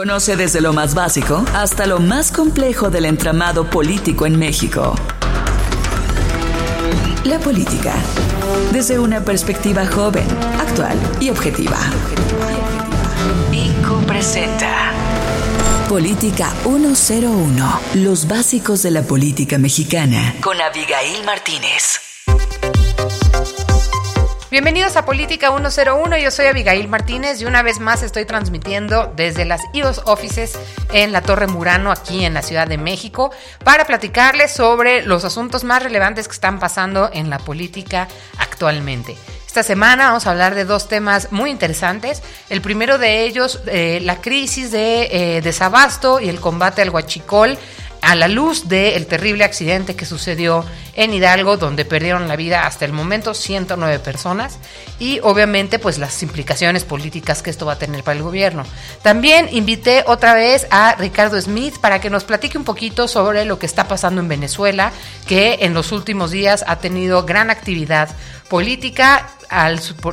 Conoce desde lo más básico hasta lo más complejo del entramado político en México. La política, desde una perspectiva joven, actual y objetiva. IQ presenta Política 101, los básicos de la política mexicana, con Abigail Martínez. Bienvenidos a Política 101, yo soy Abigail Martínez y una vez más estoy transmitiendo desde las IOS Offices en la Torre Murano aquí en la Ciudad de México para platicarles sobre los asuntos más relevantes que están pasando en la política actualmente. Esta semana vamos a hablar de dos temas muy interesantes. El primero de ellos, eh, la crisis de eh, desabasto y el combate al huachicol a la luz del terrible accidente que sucedió en Hidalgo, donde perdieron la vida hasta el momento 109 personas, y obviamente pues las implicaciones políticas que esto va a tener para el gobierno. También invité otra vez a Ricardo Smith para que nos platique un poquito sobre lo que está pasando en Venezuela, que en los últimos días ha tenido gran actividad política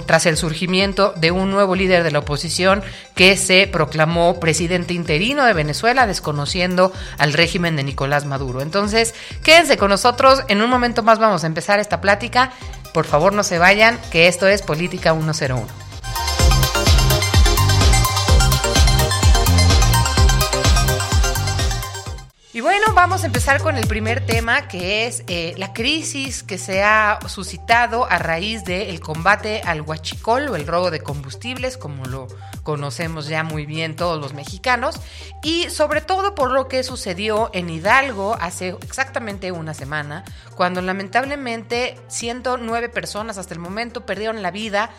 tras el surgimiento de un nuevo líder de la oposición que se proclamó presidente interino de Venezuela, desconociendo al régimen de Nicolás Maduro. Entonces, quédense con nosotros, en un momento más vamos a empezar esta plática. Por favor, no se vayan, que esto es Política 101. Y bueno, vamos a empezar con el primer tema, que es eh, la crisis que se ha suscitado a raíz del combate al huachicol o el robo de combustibles, como lo conocemos ya muy bien todos los mexicanos, y sobre todo por lo que sucedió en Hidalgo hace exactamente una semana, cuando lamentablemente 109 personas hasta el momento perdieron la vida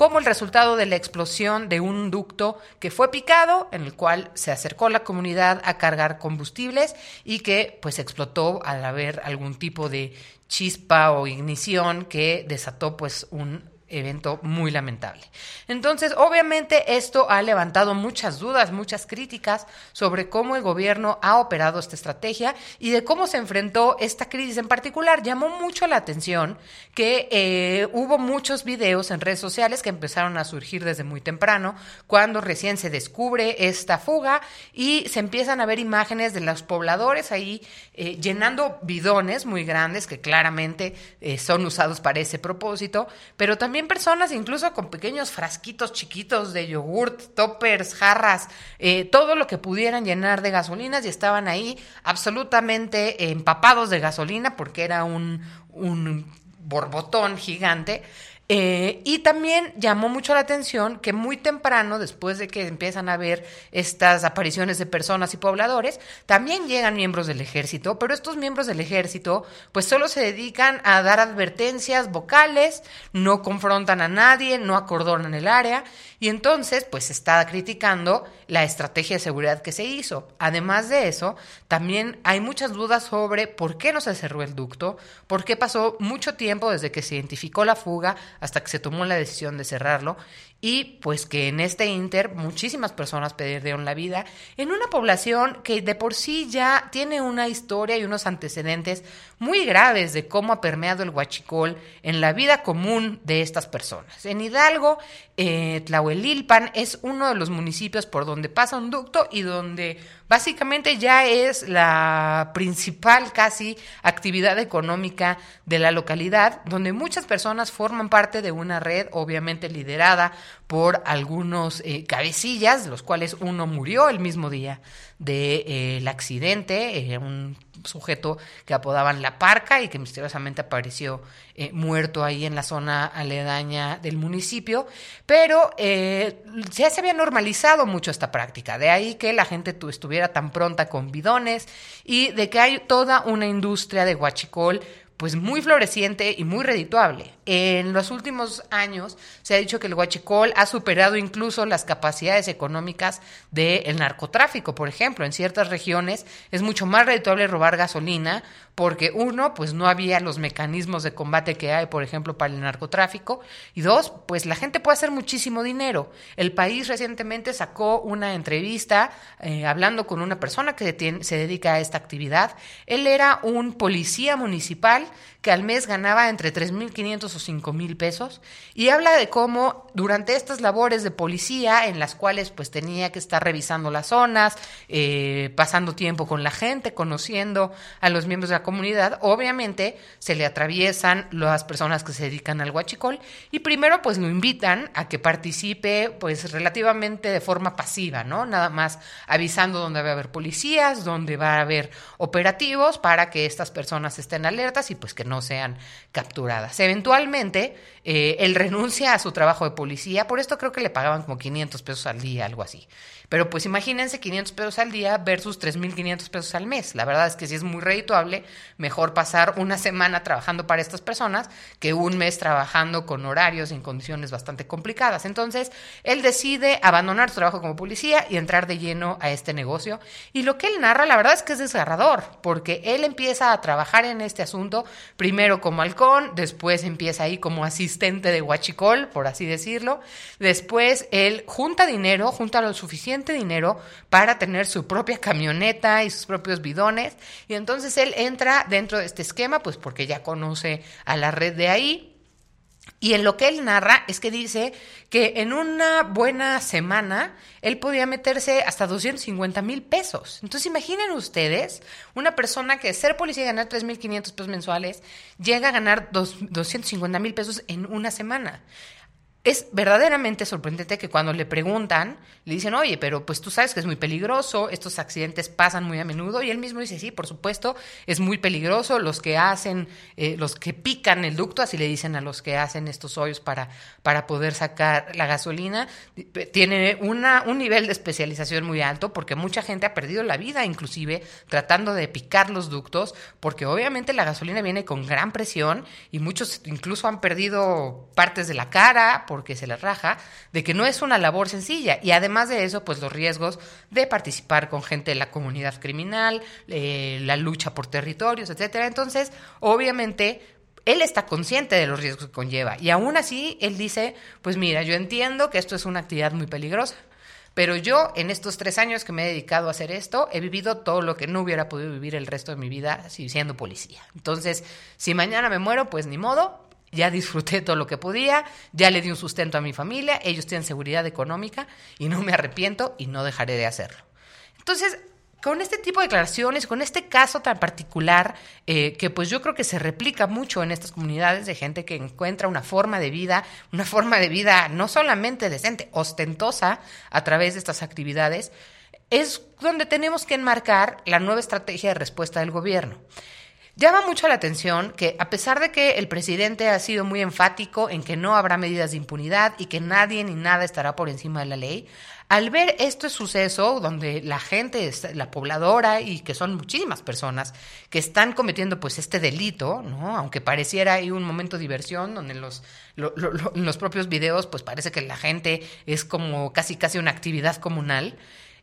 como el resultado de la explosión de un ducto que fue picado, en el cual se acercó la comunidad a cargar combustibles y que pues explotó al haber algún tipo de chispa o ignición que desató pues un evento muy lamentable. Entonces, obviamente esto ha levantado muchas dudas, muchas críticas sobre cómo el gobierno ha operado esta estrategia y de cómo se enfrentó esta crisis en particular. Llamó mucho la atención que eh, hubo muchos videos en redes sociales que empezaron a surgir desde muy temprano, cuando recién se descubre esta fuga y se empiezan a ver imágenes de los pobladores ahí eh, llenando bidones muy grandes que claramente eh, son usados para ese propósito, pero también personas incluso con pequeños frasquitos chiquitos de yogurt, toppers, jarras, eh, todo lo que pudieran llenar de gasolinas y estaban ahí absolutamente empapados de gasolina porque era un, un borbotón gigante. Eh, y también llamó mucho la atención que muy temprano, después de que empiezan a ver estas apariciones de personas y pobladores, también llegan miembros del ejército, pero estos miembros del ejército pues solo se dedican a dar advertencias vocales, no confrontan a nadie, no acordonan el área y entonces pues está criticando la estrategia de seguridad que se hizo. Además de eso, también hay muchas dudas sobre por qué no se cerró el ducto, por qué pasó mucho tiempo desde que se identificó la fuga hasta que se tomó la decisión de cerrarlo y pues que en este inter muchísimas personas perdieron la vida en una población que de por sí ya tiene una historia y unos antecedentes muy graves de cómo ha permeado el huachicol en la vida común de estas personas. En Hidalgo, eh, Tlahuelilpan es uno de los municipios por donde pasa un ducto y donde básicamente ya es la principal casi actividad económica de la localidad, donde muchas personas forman parte de una red obviamente liderada por algunos eh, cabecillas, los cuales uno murió el mismo día del de, eh, accidente, eh, un sujeto que apodaban La Parca y que misteriosamente apareció muerto ahí en la zona aledaña del municipio, pero ya se había normalizado mucho esta práctica, de ahí que la gente estuviera tan pronta con bidones y de que hay toda una industria de guachicol pues muy floreciente y muy redituable. En los últimos años se ha dicho que el huachicol ha superado incluso las capacidades económicas del narcotráfico, por ejemplo. En ciertas regiones es mucho más redituable robar gasolina porque uno, pues no había los mecanismos de combate que hay, por ejemplo, para el narcotráfico, y dos, pues la gente puede hacer muchísimo dinero. El país recientemente sacó una entrevista eh, hablando con una persona que se dedica a esta actividad. Él era un policía municipal que al mes ganaba entre 3.500 o 5.000 pesos y habla de cómo durante estas labores de policía en las cuales pues tenía que estar revisando las zonas, eh, pasando tiempo con la gente, conociendo a los miembros de la comunidad, obviamente se le atraviesan las personas que se dedican al huachicol y primero pues lo invitan a que participe pues relativamente de forma pasiva, ¿no? Nada más avisando dónde va a haber policías, dónde va a haber operativos para que estas personas estén alertas y pues que no sean capturadas. Eventualmente, eh, él renuncia a su trabajo de policía, por esto creo que le pagaban como 500 pesos al día, algo así. Pero pues imagínense 500 pesos al día versus 3.500 pesos al mes. La verdad es que si es muy redituable, mejor pasar una semana trabajando para estas personas que un mes trabajando con horarios y en condiciones bastante complicadas. Entonces, él decide abandonar su trabajo como policía y entrar de lleno a este negocio. Y lo que él narra, la verdad es que es desgarrador, porque él empieza a trabajar en este asunto, primero como halcón, después empieza ahí como asistente de huachicol, por así decirlo. Después él junta dinero, junta lo suficiente dinero para tener su propia camioneta y sus propios bidones. Y entonces él entra dentro de este esquema, pues porque ya conoce a la red de ahí. Y en lo que él narra es que dice que en una buena semana él podía meterse hasta 250 mil pesos. Entonces imaginen ustedes una persona que ser policía y ganar 3.500 pesos mensuales llega a ganar 250 mil pesos en una semana es verdaderamente sorprendente que cuando le preguntan, le dicen, oye, pero pues tú sabes que es muy peligroso, estos accidentes pasan muy a menudo, y él mismo dice, sí, por supuesto, es muy peligroso, los que hacen, eh, los que pican el ducto, así le dicen a los que hacen estos hoyos para, para poder sacar la gasolina, tiene una, un nivel de especialización muy alto, porque mucha gente ha perdido la vida, inclusive, tratando de picar los ductos, porque obviamente la gasolina viene con gran presión, y muchos incluso han perdido partes de la cara, porque se les raja, de que no es una labor sencilla. Y además de eso, pues los riesgos de participar con gente de la comunidad criminal, eh, la lucha por territorios, etcétera. Entonces, obviamente, él está consciente de los riesgos que conlleva. Y aún así, él dice, pues mira, yo entiendo que esto es una actividad muy peligrosa. Pero yo, en estos tres años que me he dedicado a hacer esto, he vivido todo lo que no hubiera podido vivir el resto de mi vida siendo policía. Entonces, si mañana me muero, pues ni modo, ya disfruté todo lo que podía, ya le di un sustento a mi familia, ellos tienen seguridad económica y no me arrepiento y no dejaré de hacerlo. Entonces, con este tipo de declaraciones, con este caso tan particular, eh, que pues yo creo que se replica mucho en estas comunidades de gente que encuentra una forma de vida, una forma de vida no solamente decente, ostentosa a través de estas actividades, es donde tenemos que enmarcar la nueva estrategia de respuesta del gobierno. Llama mucho la atención que a pesar de que el presidente ha sido muy enfático en que no habrá medidas de impunidad y que nadie ni nada estará por encima de la ley, al ver este suceso donde la gente, la pobladora y que son muchísimas personas que están cometiendo pues este delito, ¿no? Aunque pareciera ahí un momento de diversión donde los, en los propios videos pues parece que la gente es como casi casi una actividad comunal,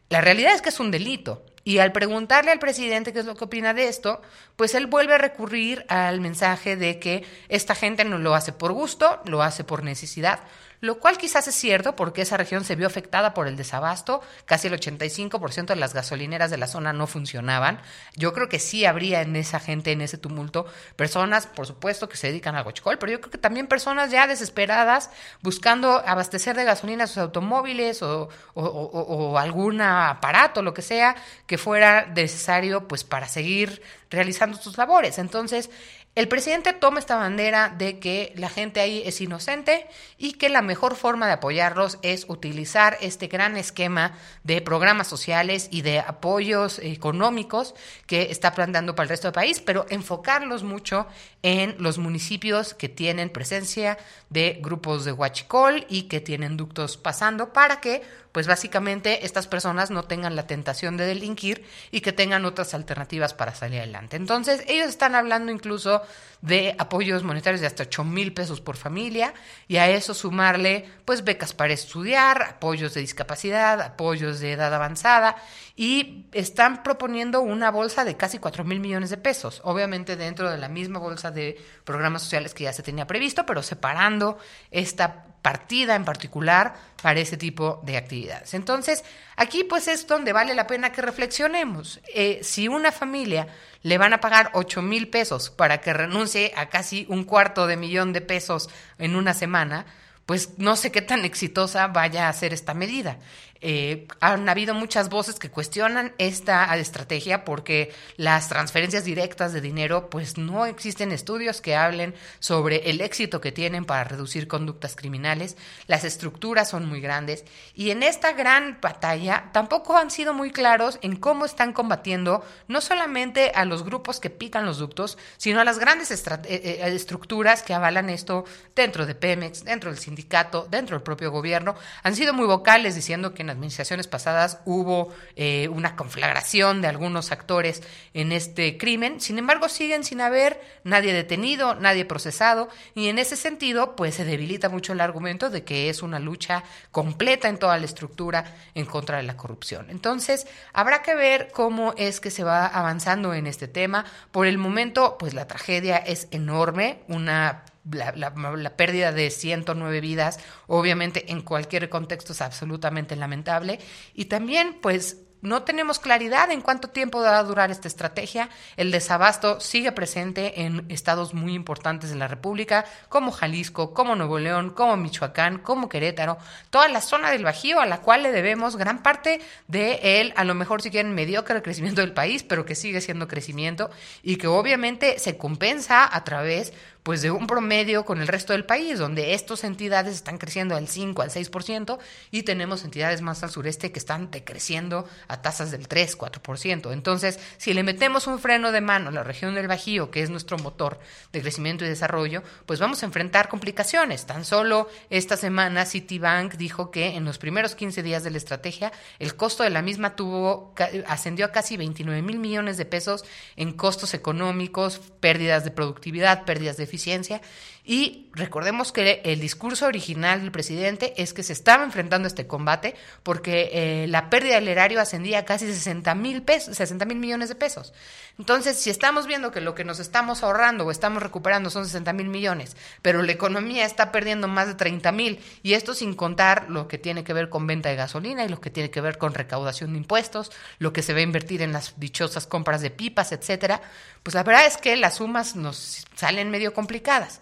la realidad es que es un delito y al preguntarle al presidente qué es lo que opina de esto, pues él vuelve a recurrir al mensaje de que esta gente no lo hace por gusto, lo hace por necesidad, lo cual quizás es cierto porque esa región se vio afectada por el desabasto, casi el 85% de las gasolineras de la zona no funcionaban. Yo creo que sí habría en esa gente, en ese tumulto, personas, por supuesto, que se dedican al huachicol, pero yo creo que también personas ya desesperadas buscando abastecer de gasolina sus automóviles o, o algún aparato, lo que sea, que fuera necesario pues para seguir realizando sus labores. Entonces, el presidente toma esta bandera de que la gente ahí es inocente y que la mejor forma de apoyarlos es utilizar este gran esquema de programas sociales y de apoyos económicos que está planteando para el resto del país, pero enfocarlos mucho en los municipios que tienen presencia de grupos de huachicol y que tienen ductos pasando para que pues básicamente estas personas no tengan la tentación de delinquir y que tengan otras alternativas para salir adelante. Entonces, ellos están hablando incluso de apoyos monetarios de hasta 8 mil pesos por familia y a eso sumarle pues becas para estudiar, apoyos de discapacidad, apoyos de edad avanzada y están proponiendo una bolsa de casi 4 mil millones de pesos, obviamente dentro de la misma bolsa de programas sociales que ya se tenía previsto, pero separando esta partida en particular para ese tipo de actividades. Entonces, aquí pues es donde vale la pena que reflexionemos. Eh, si una familia le van a pagar 8 mil pesos para que renuncie a casi un cuarto de millón de pesos en una semana, pues no sé qué tan exitosa vaya a ser esta medida. Eh, han habido muchas voces que cuestionan esta estrategia porque las transferencias directas de dinero, pues no existen estudios que hablen sobre el éxito que tienen para reducir conductas criminales, las estructuras son muy grandes y en esta gran batalla tampoco han sido muy claros en cómo están combatiendo no solamente a los grupos que pican los ductos, sino a las grandes eh, eh, estructuras que avalan esto dentro de Pemex, dentro del sindicato, dentro del propio gobierno. Han sido muy vocales diciendo que en administraciones pasadas hubo eh, una conflagración de algunos actores en este crimen, sin embargo siguen sin haber nadie detenido, nadie procesado, y en ese sentido pues se debilita mucho el argumento de que es una lucha completa en toda la estructura en contra de la corrupción. Entonces, habrá que ver cómo es que se va avanzando en este tema. Por el momento, pues la tragedia es enorme, una la, pérdida de 109 vidas, obviamente en cualquier contexto es absolutamente lamentable. Y también, pues, no tenemos claridad en cuánto tiempo va a durar esta estrategia. El desabasto sigue presente en estados muy importantes de la República, como Jalisco, como Nuevo León, como Michoacán, como Querétaro, toda la zona del Bajío a la cual le debemos gran parte de a lo mejor si quieren mediocre crecimiento del país, pero que sigue siendo crecimiento y que obviamente se compensa a través pues de un promedio con el resto del país, donde estas entidades están creciendo al 5, al 6%, y tenemos entidades más al sureste que están decreciendo a tasas del 3, 4%. Entonces, si le metemos un freno de mano a la región del Bajío, que es nuestro motor de crecimiento y desarrollo, pues vamos a enfrentar complicaciones. Tan solo esta semana Citibank dijo que en los primeros 15 días de la estrategia, el costo de la misma tuvo ascendió a casi 29 mil millones de pesos en costos económicos, pérdidas de productividad, pérdidas de eficiencia ciencia y recordemos que el discurso original del presidente es que se estaba enfrentando a este combate porque eh, la pérdida del erario ascendía a casi 60 mil pesos, 60 mil millones de pesos. Entonces, si estamos viendo que lo que nos estamos ahorrando o estamos recuperando son 60 mil millones, pero la economía está perdiendo más de 30 mil, y esto sin contar lo que tiene que ver con venta de gasolina y lo que tiene que ver con recaudación de impuestos, lo que se va a invertir en las dichosas compras de pipas, etcétera, pues la verdad es que las sumas nos salen medio complicadas.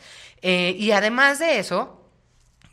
Eh, y además de eso,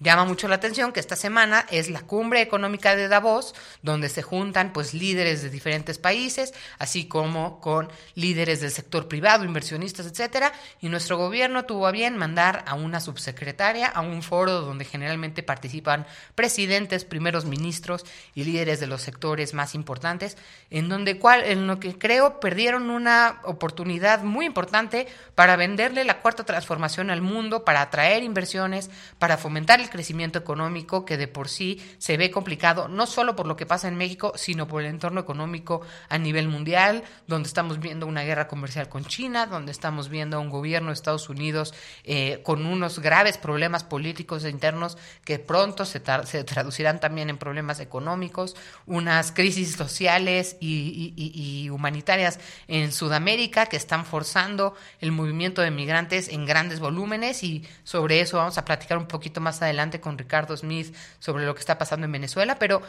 Llama mucho la atención que esta semana es la cumbre económica de Davos, donde se juntan pues líderes de diferentes países, así como con líderes del sector privado, inversionistas, etcétera, y nuestro gobierno tuvo a bien mandar a una subsecretaria a un foro donde generalmente participan presidentes, primeros ministros y líderes de los sectores más importantes, en donde cual en lo que creo perdieron una oportunidad muy importante para venderle la cuarta transformación al mundo, para atraer inversiones, para fomentar el crecimiento económico que de por sí se ve complicado, no solo por lo que pasa en México, sino por el entorno económico a nivel mundial, donde estamos viendo una guerra comercial con China, donde estamos viendo a un gobierno de Estados Unidos eh, con unos graves problemas políticos e internos que pronto se, traducirán también en problemas económicos, unas crisis sociales y, y humanitarias en Sudamérica que están forzando el movimiento de migrantes en grandes volúmenes y sobre eso vamos a platicar un poquito más con Ricardo Smith sobre lo que está pasando en Venezuela, pero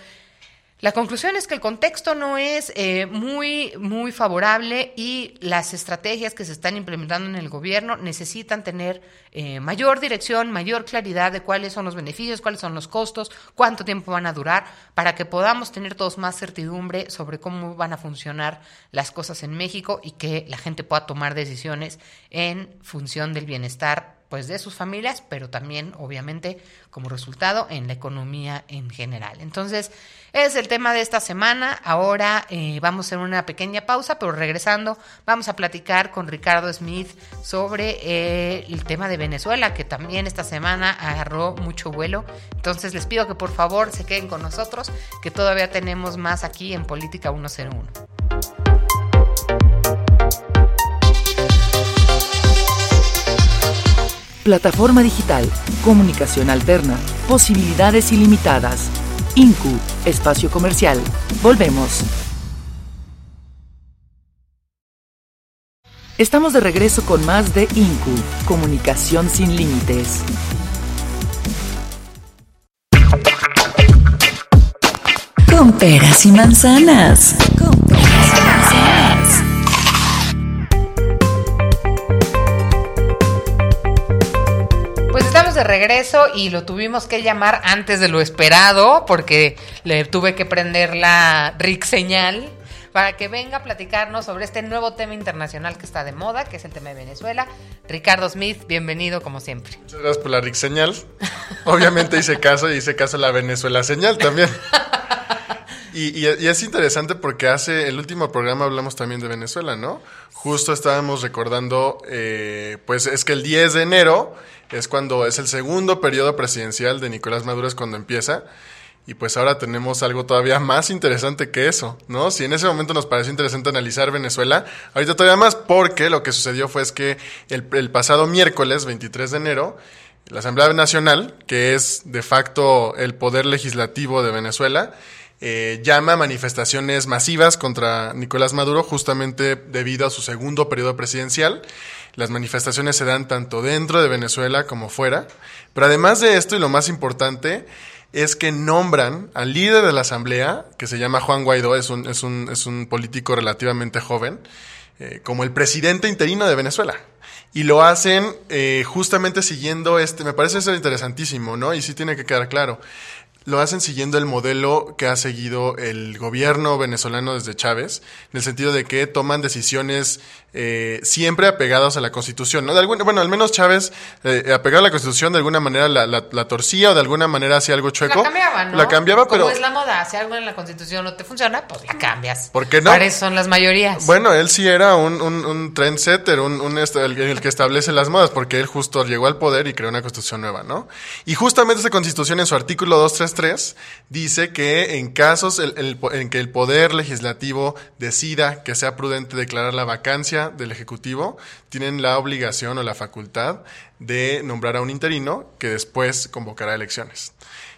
la conclusión es que el contexto no es eh, muy, muy favorable y las estrategias que se están implementando en el gobierno necesitan tener eh, mayor dirección, mayor claridad de cuáles son los beneficios, cuáles son los costos, cuánto tiempo van a durar, para que podamos tener todos más certidumbre sobre cómo van a funcionar las cosas en México y que la gente pueda tomar decisiones en función del bienestar pues de sus familias, pero también obviamente como resultado en la economía en general. Entonces, es el tema de esta semana. Ahora eh, vamos a hacer una pequeña pausa, pero regresando vamos a platicar con Ricardo Smith sobre eh, el tema de Venezuela, que también esta semana agarró mucho vuelo. Entonces les pido que por favor se queden con nosotros, que todavía tenemos más aquí en Política 101. Plataforma digital, comunicación alterna, posibilidades ilimitadas. INCU, espacio comercial. Volvemos. Estamos de regreso con más de INCU, comunicación sin límites. Con peras y manzanas. Estamos de regreso y lo tuvimos que llamar antes de lo esperado porque le tuve que prender la RIC señal para que venga a platicarnos sobre este nuevo tema internacional que está de moda, que es el tema de Venezuela. Ricardo Smith, bienvenido como siempre. Muchas gracias por la RIC señal. Obviamente hice caso y hice caso a la Venezuela señal también. Y, y- y es interesante porque hace el último programa hablamos también de Venezuela, ¿no? Justo estábamos recordando, eh, pues es que el 10 de enero es cuando es el segundo periodo presidencial de Nicolás Maduro, es cuando empieza. Y pues ahora tenemos algo todavía más interesante que eso, ¿no? Si en ese momento nos pareció interesante analizar Venezuela, ahorita todavía más porque lo que sucedió fue es que el, pasado miércoles, 23 de enero, la Asamblea Nacional, que es de facto el poder legislativo de Venezuela, eh, llama manifestaciones masivas contra Nicolás Maduro justamente debido a su segundo periodo presidencial. Las manifestaciones se dan tanto dentro de Venezuela como fuera. Pero además de esto, y lo más importante, es que nombran al líder de la asamblea, que se llama Juan Guaidó, es un, es un, es un político relativamente joven, eh, como el presidente interino de Venezuela. Y lo hacen eh, justamente siguiendo este, me parece ser interesantísimo, ¿no? Y sí tiene que quedar claro. Lo hacen siguiendo el modelo que ha seguido el gobierno venezolano desde Chávez, en el sentido de que toman decisiones eh, siempre apegadas a la Constitución, ¿no? De alguna, bueno, al menos Chávez, eh, apegado a la Constitución, de alguna manera la, la, la torcía o de alguna manera hacía algo chueco. La cambiaba, ¿no? La cambiaba, pero... Como es la moda, si algo en la Constitución no te funciona, pues la cambias. ¿Por qué no? Para eso son las mayorías. Bueno, él sí era un, un, un trendsetter, un, un est- el, el que establece las modas, porque él justo llegó al poder y creó una constitución nueva, ¿no? Y justamente esa constitución en su artículo 233 dice que en casos en que el poder legislativo decida que sea prudente declarar la vacancia del ejecutivo, tienen la obligación o la facultad de nombrar a un interino que después convocará elecciones.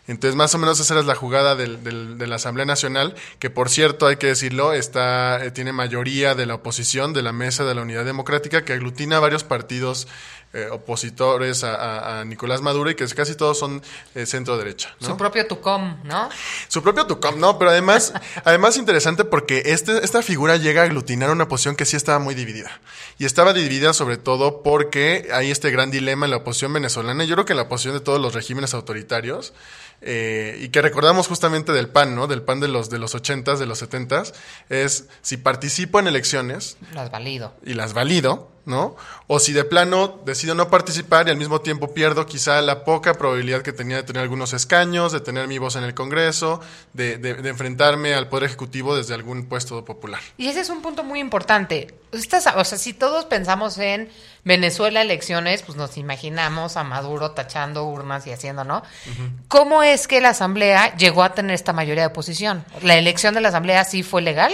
Entonces, más o menos esa era la jugada de la Asamblea Nacional, que por cierto, hay que decirlo, está, eh, tiene mayoría de la oposición de la Mesa de la Unidad Democrática, que aglutina varios partidos eh, opositores a, a- a Nicolás Maduro y que casi todos son eh, centro-derecha. ¿no? Su propio Tucom, ¿no? Su propio Tucum, no, pero además, además interesante porque este, esta figura llega a aglutinar una oposición que sí estaba muy dividida. Y estaba dividida sobre todo porque hay este gran dilema en la oposición venezolana. Yo creo que en la oposición de todos los regímenes autoritarios, eh, y que recordamos justamente del PAN, ¿no? Del PAN de los, de los 80s, de los 70s, es si participo en elecciones, Las valido. y las valido, ¿no? O si de plano decido no participar y al mismo tiempo pierdo quizá la poca probabilidad que tenía de tener algunos escaños, de tener mi voz en el Congreso, de, de- de enfrentarme al Poder Ejecutivo desde algún puesto popular. Y ese es un punto muy importante. Estas, o sea, si todos pensamos en Venezuela elecciones, pues nos imaginamos a Maduro tachando urnas y haciendo, ¿no? ¿Cómo es que la Asamblea llegó a tener esta mayoría de oposición? ¿La elección de la Asamblea sí fue legal?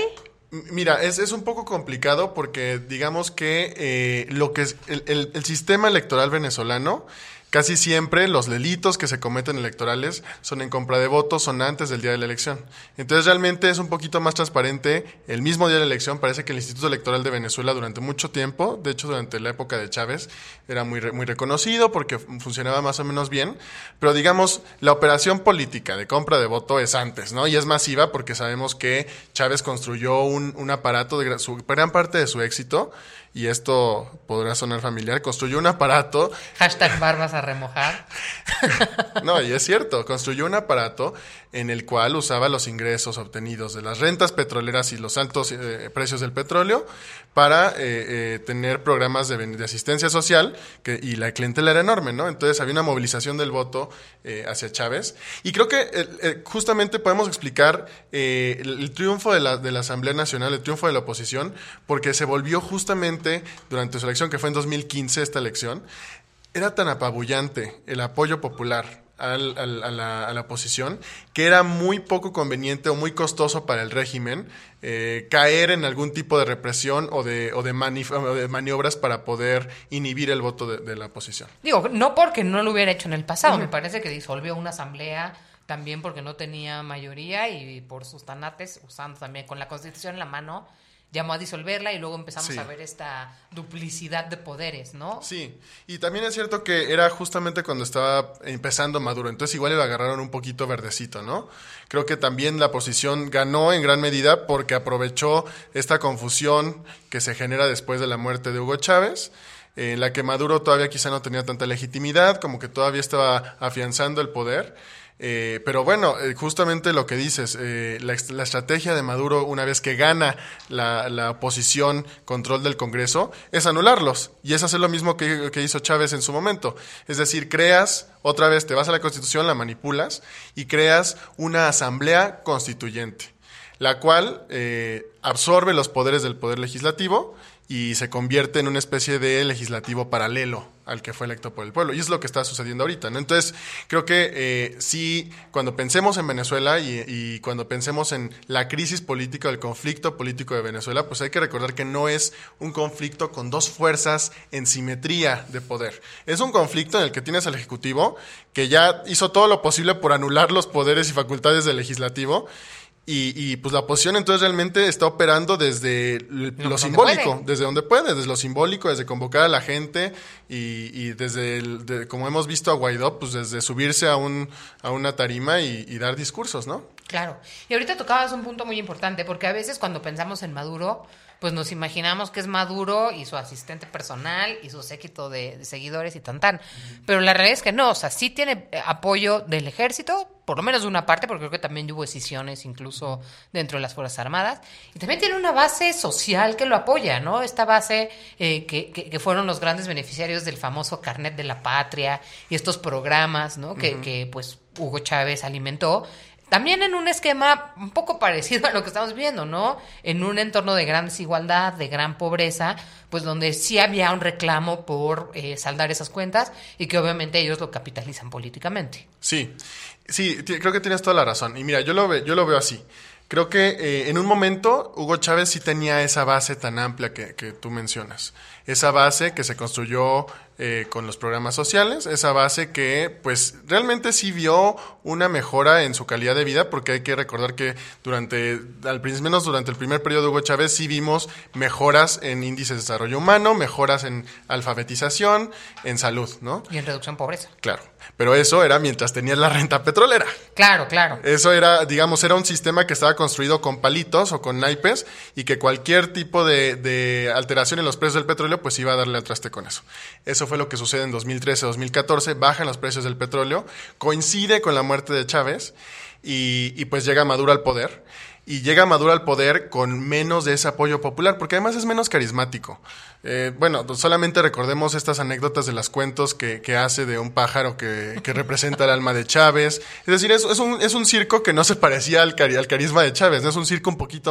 Mira, es, es un poco complicado porque digamos que eh, lo que es el, el- el sistema electoral venezolano, casi siempre los delitos que se cometen electorales son en compra de votos, son antes del día de la elección. Entonces realmente es un poquito más transparente. El mismo día de la elección parece que el Instituto Electoral de Venezuela durante mucho tiempo, de hecho durante la época de Chávez, era muy, muy reconocido porque fun- funcionaba más o menos bien. Pero digamos, la operación política de compra de voto es antes, ¿no? Y es masiva porque sabemos que Chávez construyó un, un aparato de su, gran parte de su éxito, y esto podrá sonar familiar, construyó un aparato Hashtag barbas a remojar. no, y es cierto, construyó un aparato en el cual usaba los ingresos obtenidos de las rentas petroleras y los altos eh, precios del petróleo para eh, eh, tener programas de, asistencia social que, y la clientela era enorme, ¿no? Entonces había una movilización del voto eh, hacia Chávez. Y creo que justamente podemos explicar el, el triunfo de la, de la Asamblea Nacional, el triunfo de la oposición, porque se volvió justamente durante su elección, que fue en 2015 esta elección, era tan apabullante el apoyo popular al- al- a, la, a la oposición, que era muy poco conveniente o muy costoso para el régimen eh, caer en algún tipo de represión o de, o de, o de maniobras para poder inhibir el voto de, de la oposición. Digo, no porque no lo hubiera hecho en el pasado, me parece que disolvió una asamblea también porque no tenía mayoría y por sus tanates, usando también con la constitución en la mano, llamó a disolverla y luego empezamos Sí. a ver esta duplicidad de poderes, ¿no? Sí, y también es cierto que era justamente cuando estaba empezando Maduro, entonces igual le agarraron un poquito verdecito, ¿no? Creo que también la oposición ganó en gran medida porque aprovechó esta confusión que se genera después de la muerte de Hugo Chávez, en la que Maduro todavía quizá no tenía tanta legitimidad, como que todavía estaba afianzando el poder. Eh, pero bueno, eh, justamente lo que dices, eh, la, la estrategia de Maduro una vez que gana la, la oposición control del Congreso es anularlos. Y es hacer lo mismo que, que hizo Chávez en su momento. Es decir, creas, otra vez te vas a la Constitución, la manipulas y creas una asamblea constituyente, la cual eh, absorbe los poderes del Poder Legislativo y se convierte en una especie de legislativo paralelo al que fue electo por el pueblo. Y es lo que está sucediendo ahorita. ¿no? Entonces, creo que eh, sí, cuando pensemos en Venezuela y, y cuando pensemos en la crisis política, el conflicto político de Venezuela, pues hay que recordar que no es un conflicto con dos fuerzas en simetría de poder. Es un conflicto en el que tienes al Ejecutivo, que ya hizo todo lo posible por anular los poderes y facultades del Legislativo. Y, y, pues la oposición entonces realmente está operando desde lo, simbólico, puede. desde donde puede, desde lo simbólico, desde convocar a la gente y, y desde, el- de- como hemos visto a Guaidó, pues desde subirse a, un, a una tarima y, y dar discursos, ¿no? Claro. Y ahorita tocabas un punto muy importante, porque a veces cuando pensamos en Maduro, pues nos imaginamos que es Maduro y su asistente personal y su séquito de, de seguidores y tan tan. Pero la realidad es que no, o sea, sí tiene apoyo del ejército, por lo menos de una parte, porque creo que también hubo decisiones incluso dentro de las Fuerzas Armadas. Y también tiene una base social que lo apoya, ¿no? Esta base eh, que, que- que fueron los grandes beneficiarios del famoso carnet de la patria y estos programas, ¿no? Que, que pues Hugo Chávez alimentó. También en un esquema un poco parecido a lo que estamos viendo, ¿no? En un entorno de gran desigualdad, de gran pobreza, pues donde sí había un reclamo por eh, saldar esas cuentas y que obviamente ellos lo capitalizan políticamente. Sí, sí, creo que tienes toda la razón. Y mira, yo lo, ve- yo lo veo así. Creo que eh, en un momento Hugo Chávez sí tenía esa base tan amplia que, que tú mencionas. Esa base que se construyó eh, con los programas sociales, esa base que pues realmente sí vio una mejora en su calidad de vida, porque hay que recordar que durante, al menos durante el primer periodo de Hugo Chávez sí vimos mejoras en índices de desarrollo humano, mejoras en alfabetización, en salud, ¿no? Y en reducción pobreza. Claro, pero eso era mientras tenías la renta petrolera. Claro, claro. Eso era, digamos, era un sistema que estaba construido con palitos o con naipes y que cualquier tipo de, de alteración en los precios del petróleo pues iba a darle al traste con eso. Eso fue lo que sucede en 2013-2014, bajan los precios del petróleo, coincide con la muerte de Chávez y, pues llega Maduro al poder. Y llega Maduro al poder con menos de ese apoyo popular, porque además es menos carismático. Eh, bueno, solamente recordemos estas anécdotas de las cuentos que, hace de un pájaro que, que representa el alma de Chávez. Es decir, es, es, un, es un circo que no se parecía al, cari- al carisma de Chávez, ¿no? es un circo un poquito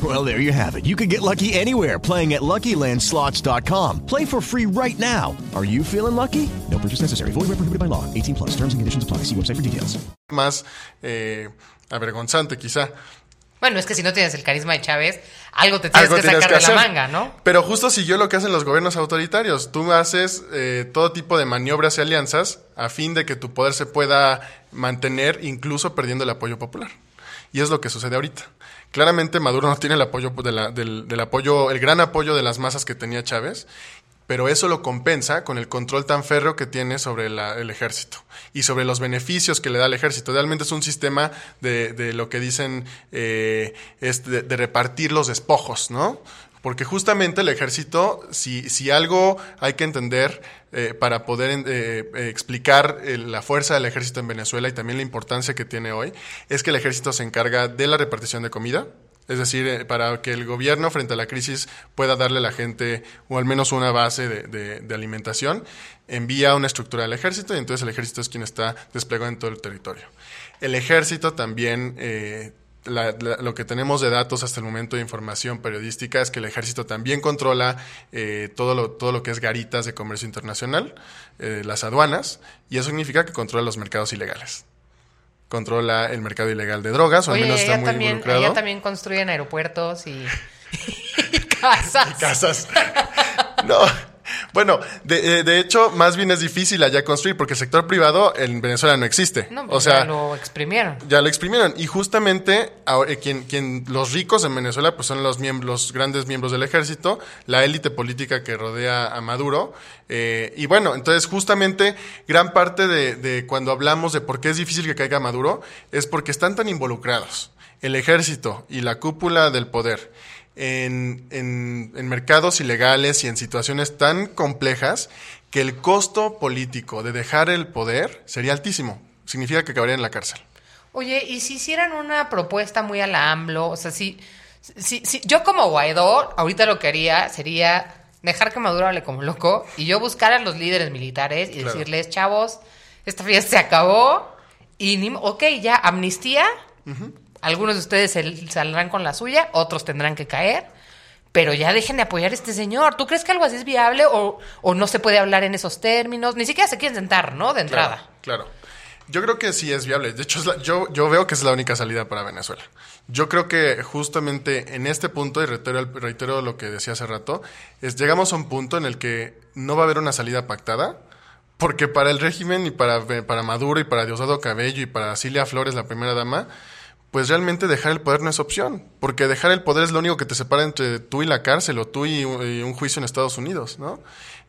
Well, there you have it. You can get lucky anywhere playing at LuckyLandSlots.com. Play for free right now. Are you feeling lucky? No purchase necessary. Void where prohibited by law. 18 plus. Terms and conditions apply. See website for details. más eh, avergonzante quizá. Bueno, es que si no tienes el carisma de Chávez, algo te tienes Algo que tienes sacar que de la manga, ¿no? Pero justo siguió lo que hacen los gobiernos autoritarios. Tú haces eh, todo tipo de maniobras y alianzas a fin de que tu poder se pueda mantener incluso perdiendo el apoyo popular. Y es lo que sucede ahorita. Claramente Maduro no tiene el apoyo de la- del, apoyo, el gran apoyo de las masas que tenía Chávez. pero eso lo compensa con el control tan férreo que tiene sobre la- el ejército y sobre los beneficios que le da al ejército. Realmente es un sistema de, de lo que dicen eh, es de, de repartir los despojos, ¿no? Porque justamente el ejército, si, si algo hay que entender eh, para poder eh, eh, explicar eh, la fuerza del ejército en Venezuela y también la importancia que tiene hoy, es que el ejército se encarga de la repartición de comida, es decir, para que el gobierno frente a la crisis pueda darle a la gente o al menos una base de, de- alimentación, envía una estructura al ejército y entonces el ejército es quien está desplegado en todo el territorio. El ejército también, la- la- lo que tenemos de datos hasta el momento de información periodística es que el ejército también controla eh, todo, lo, todo lo que es garitas de comercio internacional, eh, las aduanas, y eso significa que controla los mercados ilegales. Controla el mercado ilegal de drogas, o al menos está muy también, involucrado. allá también construyen aeropuertos y, y casas. casas. No. Bueno, de, eh, de hecho, más bien es difícil allá construir porque el sector privado en Venezuela no existe. No, o pues sea, ya lo exprimieron. ya lo exprimieron. Y justamente ahora, eh, quien, quien, los ricos en Venezuela pues son los, miembros, los grandes miembros del ejército, la élite política que rodea a Maduro. eh, y bueno, entonces justamente gran parte de, de cuando hablamos de por qué es difícil que caiga Maduro es porque están tan involucrados el ejército y la cúpula del poder en, en- en mercados ilegales y en situaciones tan complejas que el costo político de dejar el poder sería altísimo. Significa que acabaría en la cárcel. Oye, y si hicieran una propuesta muy a la AMLO, o sea, si, si, si- yo como Guaidó, ahorita lo que haría sería dejar que Maduro hable como loco y yo buscar a los líderes militares y Claro. decirles, chavos, esta fiesta se acabó y ni, ok, ya, amnistía, algunos de ustedes saldrán con la suya, otros tendrán que caer, pero ya dejen de apoyar a este señor. ¿Tú crees que algo así es viable o, o no se puede hablar en esos términos? Ni siquiera se quieren sentar, ¿no? De entrada. Claro, claro. Yo creo que sí es viable. De hecho, es la- yo, yo veo que es la única salida para Venezuela. Yo creo que justamente en este punto, y reitero, lo que decía hace rato, es llegamos a un punto en el que no va a haber una salida pactada, porque para el régimen y para, para Maduro y para Diosdado Cabello y para Cilia Flores, la primera dama, pues realmente dejar el poder no es opción, porque dejar el poder es lo único que te separa entre tú y la cárcel o tú y un, juicio en Estados Unidos, ¿no?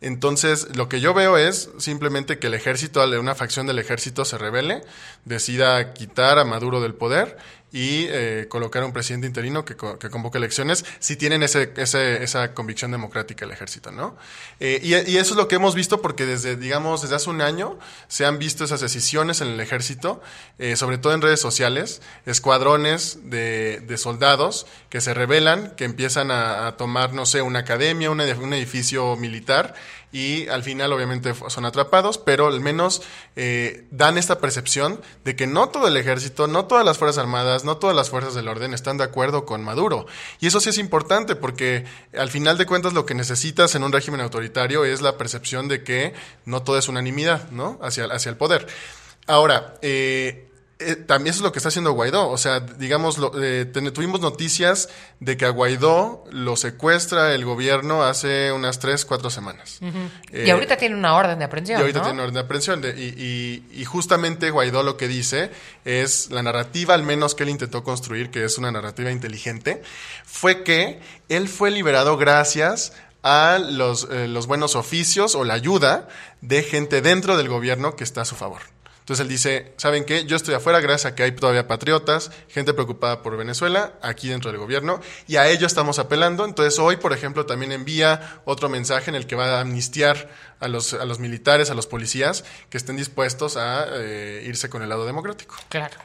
Entonces, lo que yo veo es simplemente que el ejército, una facción del ejército se rebele, decida quitar a Maduro del poder y eh, colocar a un presidente interino que, co- que convoque elecciones si tienen ese, ese- esa convicción democrática el ejército, ¿no? Eh, y, eso es lo que hemos visto porque desde, digamos, desde hace un año se han visto esas decisiones en el ejército, eh, sobre todo en redes sociales, escuadrones de, de soldados que se rebelan, que empiezan a, tomar, no sé, una academia, un edificio militar y al final obviamente son atrapados, pero al menos eh, dan esta percepción de que no todo el ejército, no todas las Fuerzas Armadas, no todas las fuerzas del orden están de acuerdo con Maduro. Y eso sí es importante porque al final de cuentas lo que necesitas en un régimen autoritario es la percepción de que no todo es unanimidad, ¿no? Hacia, hacia el poder. Ahora, eh, eh, también eso es lo que está haciendo Guaidó. O sea, digamos, lo- eh, ten- tuvimos noticias de que a Guaidó lo secuestra el gobierno hace unas tres, cuatro semanas. Ujú. Eh, y ahorita tiene una orden de aprehensión. y ahorita ¿no? tiene orden de aprehensión. de- y, y- y justamente Guaidó lo que dice es la narrativa, al menos que él intentó construir, que es una narrativa inteligente, fue que él fue liberado gracias a los, eh, los buenos oficios o la ayuda de gente dentro del gobierno que está a su favor. Entonces él dice, ¿saben qué? Yo estoy afuera gracias a que hay todavía patriotas, gente preocupada por Venezuela, aquí dentro del gobierno, y a ello estamos apelando. Entonces hoy, por ejemplo, también envía otro mensaje en el que va a amnistiar a los, a los militares, a los policías, que estén dispuestos a eh, irse con el lado democrático. Claro.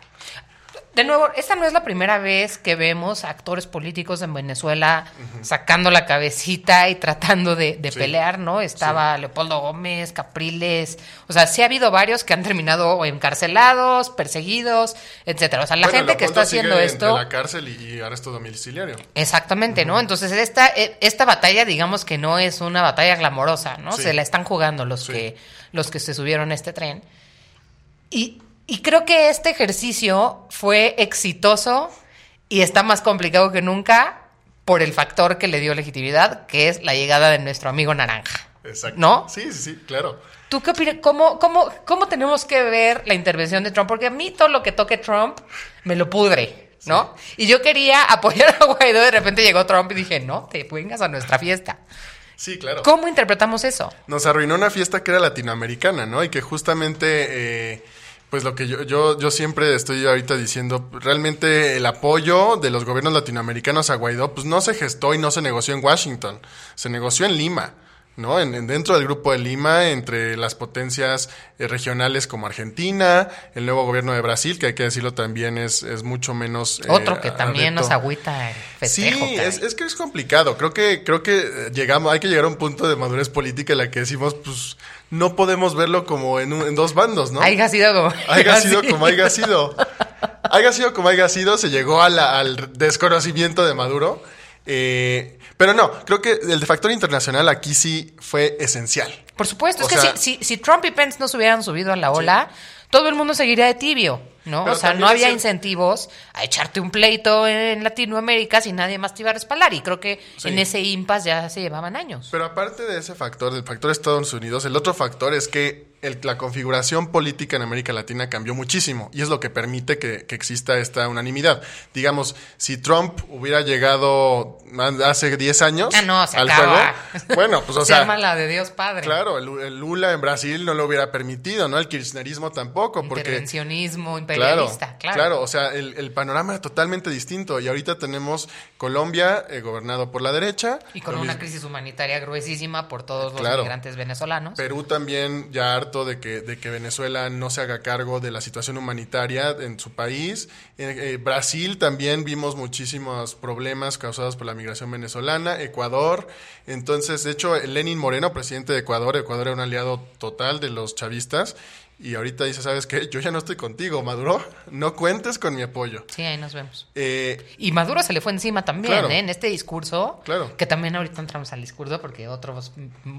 De nuevo, esta no es la primera vez que vemos a actores políticos en Venezuela sacando la cabecita y tratando de, de Sí. pelear, ¿no? Estaba Leopoldo Gómez, Capriles, o sea, sí ha habido varios que han terminado encarcelados, perseguidos, etcétera. O sea, la Bueno, gente que está haciendo sigue esto... Entre la cárcel y, y arresto domiciliario. Exactamente, ¿no? Entonces esta, eh, esta batalla, digamos que no es una batalla glamorosa, ¿no? Sí. Se la están jugando los que los que se subieron a este tren. Y, y creo que este ejercicio fue exitoso y está más complicado que nunca por el factor que le dio legitimidad, que es la llegada de nuestro amigo Naranja. Exacto. ¿No? Sí, sí, sí, claro. ¿Tú qué opinas? ¿Cómo, cómo, ¿Cómo tenemos que ver la intervención de Trump? Porque a mí todo lo que toque Trump me lo pudre, ¿no? Y yo quería apoyar a Guaidó, de repente llegó Trump y dije, no, te vengas a nuestra fiesta. Sí, claro. ¿Cómo interpretamos eso? Nos arruinó una fiesta que era latinoamericana, ¿no? Y que justamente... Eh, pues lo que yo, yo, yo siempre estoy ahorita diciendo, realmente el apoyo de los gobiernos latinoamericanos a Guaidó, pues no se gestó y no se negoció en Washington, se negoció en Lima. ¿No? En, dentro del Grupo de Lima, entre las potencias eh, regionales como Argentina, el nuevo gobierno de Brasil, que hay que decirlo también es, es mucho menos... Eh, Otro que también nos agüita el festejo. Sí, es, es, que es complicado. Creo que, creo que llegamos, hay que llegar a un punto de madurez política en la que decimos, pues, no podemos verlo como en, en dos bandos, ¿no? Haya sido como... Haya sido como haya sido. haya sido como haya sido, se llegó al desconocimiento de Maduro. Eh, pero no, creo que el factor internacional aquí sí fue esencial. Por supuesto, es que si, si, Trump y Pence no se hubieran subido a la ola, todo el mundo seguiría de tibio. ¿no? o sea, no había incentivos a echarte un pleito en Latinoamérica si nadie más te iba a respaldar. Y creo que en ese impasse ya se llevaban años. Pero aparte de ese factor, del factor Estados Unidos, el otro factor es que la configuración política en América Latina cambió muchísimo y es lo que permite que, exista esta unanimidad. Digamos, si Trump hubiera llegado hace 10 años ah, al juego, bueno, pues o se llama la de Dios Padre. Claro, el, Lula en Brasil no lo hubiera permitido, ¿no? El kirchnerismo tampoco, porque intervencionismo imperialista, claro. Claro, o sea, el, panorama era totalmente distinto y ahorita tenemos Colombia eh, gobernado por la derecha y con una crisis humanitaria gruesísima por todos los migrantes venezolanos. Perú también ya harto de que, de que Venezuela no se haga cargo de la situación humanitaria en su país. En eh, Brasil también vimos muchísimos problemas causados por la migración venezolana. Ecuador. Entonces, de hecho, Lenin Moreno, presidente de Ecuador, Ecuador era un aliado total de los chavistas y ahorita dice, ¿sabes qué? Yo ya no estoy contigo, Maduro. No cuentes con mi apoyo. Sí, ahí nos vemos. Eh, y Maduro se le fue encima también, ¿eh? En este discurso. Claro. Que también ahorita entramos al discurso porque otros,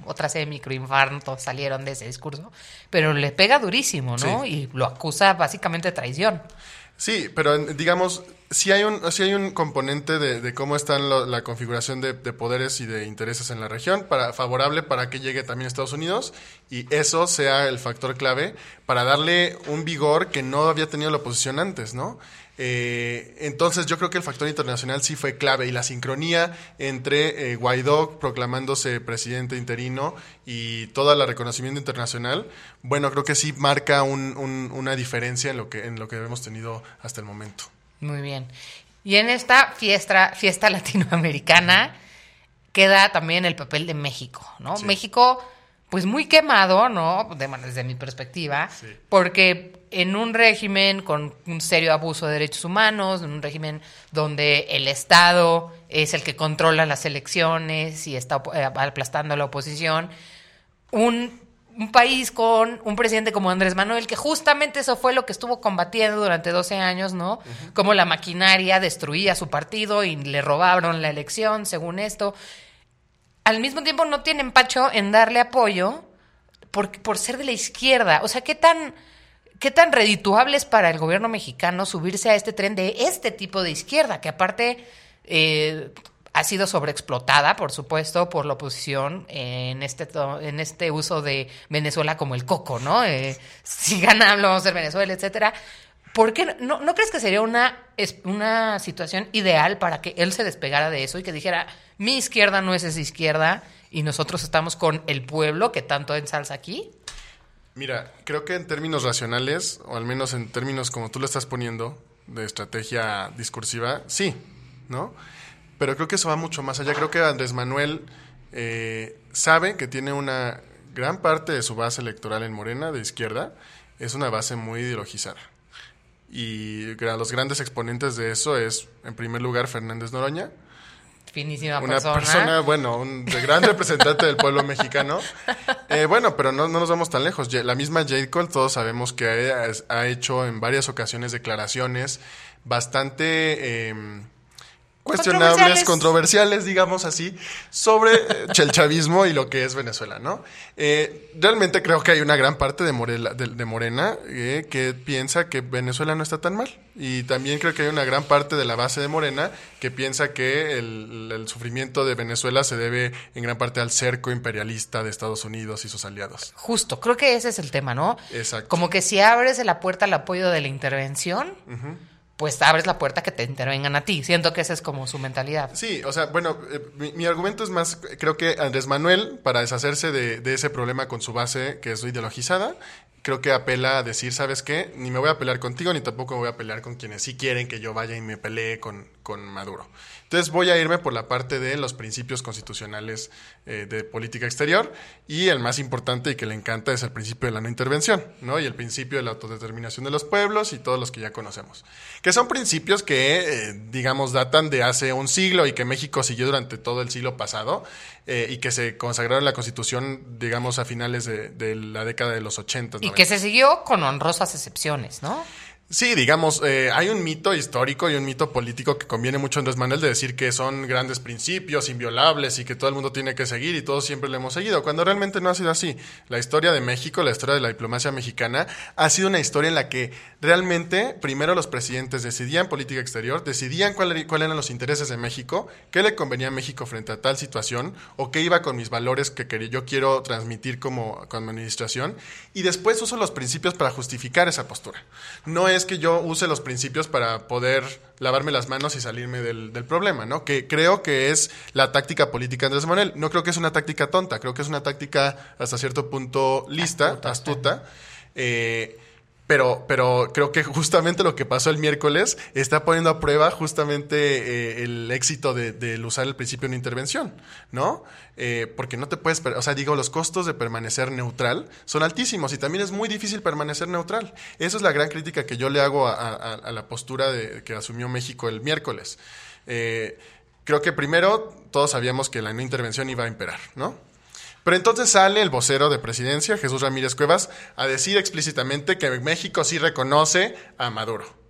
otras de microinfartos salieron de ese discurso. Pero le pega durísimo, ¿no? Y lo acusa básicamente de traición. Sí, pero digamos, sí hay un, hay un componente de, cómo está la configuración de, poderes y de intereses en la región, para, favorable para que llegue también Estados Unidos y eso sea el factor clave para darle un vigor que no había tenido la oposición antes, ¿no? Eh, entonces yo creo que el factor internacional sí fue clave y la sincronía entre eh, Guaidó proclamándose presidente interino y todo el reconocimiento internacional, bueno, creo que sí marca una diferencia en lo, que, en lo que hemos tenido hasta el momento. Muy bien. Y en esta fiesta, fiesta latinoamericana queda también el papel de México, ¿no? México, pues muy quemado, ¿no? desde mi perspectiva, porque en un régimen con un serio abuso de derechos humanos, en un régimen donde el Estado es el que controla las elecciones y está eh, aplastando a la oposición, un un país con un presidente como Andrés Manuel, que justamente eso fue lo que estuvo combatiendo durante 12 años, ¿no? Como la maquinaria destruía su partido y le robaron la elección, según esto. Al mismo tiempo no tiene empacho en darle apoyo por, por ser de la izquierda. O sea, ¿qué tan, ¿qué tan redituable es para el gobierno mexicano subirse a este tren de este tipo de izquierda? Que aparte... Eh, ha sido sobreexplotada, por supuesto, por la oposición en este, en este uso de Venezuela como el coco, ¿no? Eh, si gana, vamos a ser Venezuela, etcétera. ¿Por qué no, no crees que sería una, una situación ideal para que él se despegara de eso y que dijera, mi izquierda no es esa izquierda y nosotros estamos con el pueblo que tanto ensalza aquí? Mira, creo que en términos racionales, o al menos en términos como tú lo estás poniendo, de estrategia discursiva, sí, ¿no? Pero creo que eso va mucho más allá. Creo que Andrés Manuel eh, sabe que tiene una gran parte de su base electoral en Morena, de izquierda, es una base muy ideologizada. Y los grandes exponentes de eso es, en primer lugar, Fernández Noroña. Finísima una persona. bueno, un gran representante del pueblo mexicano. Eh, bueno, pero no, nos vamos tan lejos. La misma J. Cole, todos sabemos que ha, hecho en varias ocasiones declaraciones bastante... Eh, cuestionables, controversiales, digamos así, sobre eh, el chavismo y lo que es Venezuela, ¿no? Eh, realmente creo que hay una gran parte de, de, Morena eh, que piensa que Venezuela no está tan mal. Y también creo que hay una gran parte de la base de Morena que piensa que el, el sufrimiento de Venezuela se debe en gran parte al cerco imperialista de Estados Unidos y sus aliados. Justo, creo que ese es el tema, ¿no? Exacto. Como que si abres la puerta al apoyo de la intervención pues abres la puerta que te intervengan a ti. Siento que esa es como su mentalidad. Sí, o sea, bueno, eh, mi, mi argumento es más, creo que Andrés Manuel, para deshacerse de, de ese problema con su base que es ideologizada, creo que apela a decir, ¿sabes qué? Ni me voy a pelear contigo, ni tampoco me voy a pelear con quienes sí quieren que yo vaya y me pelee con, con Maduro. Entonces voy a irme por la parte de los principios constitucionales eh, de política exterior y el más importante y que le encanta es el principio de la no intervención, ¿no? Y el principio de la autodeterminación de los pueblos y todos los que ya conocemos. Que son principios que, eh, digamos, datan de hace un siglo y que México siguió durante todo el siglo pasado eh, y que se consagraron en la Constitución, digamos, a finales de, de la década de los 80. Y que se siguió con honrosas excepciones, ¿no? Sí, digamos, eh, hay un mito histórico y un mito político que conviene mucho a Andrés Manuel de decir que son grandes principios inviolables y que todo el mundo tiene que seguir y todos siempre lo hemos seguido, cuando realmente no ha sido así. La historia de México, la historia de la diplomacia mexicana, ha sido una historia en la que realmente primero los presidentes decidían política exterior, decidían cuáles cuál eran los intereses de México, qué le convenía a México frente a tal situación o qué iba con mis valores que yo quiero transmitir como, administración y después uso los principios para justificar esa postura. No que yo use los principios para poder lavarme las manos y salirme del, del, problema, ¿no? Que creo que es la táctica política de Andrés Manuel. No creo que es una táctica tonta, creo que es una táctica hasta cierto punto lista, astuta. astuta eh, pero, pero creo que justamente lo que pasó el miércoles está poniendo a prueba justamente eh, el éxito del de, usar el principio de una intervención, ¿no? Eh, porque no te puedes, o sea, digo, los costos de permanecer neutral son altísimos y también es muy difícil permanecer neutral. Esa es la gran crítica que yo le hago a la postura de, que asumió México el miércoles. Eh, creo que primero todos sabíamos que la no intervención iba a imperar, ¿no? Pero entonces sale el vocero de presidencia, Jesús Ramírez Cuevas, a decir explícitamente que México sí reconoce a Maduro.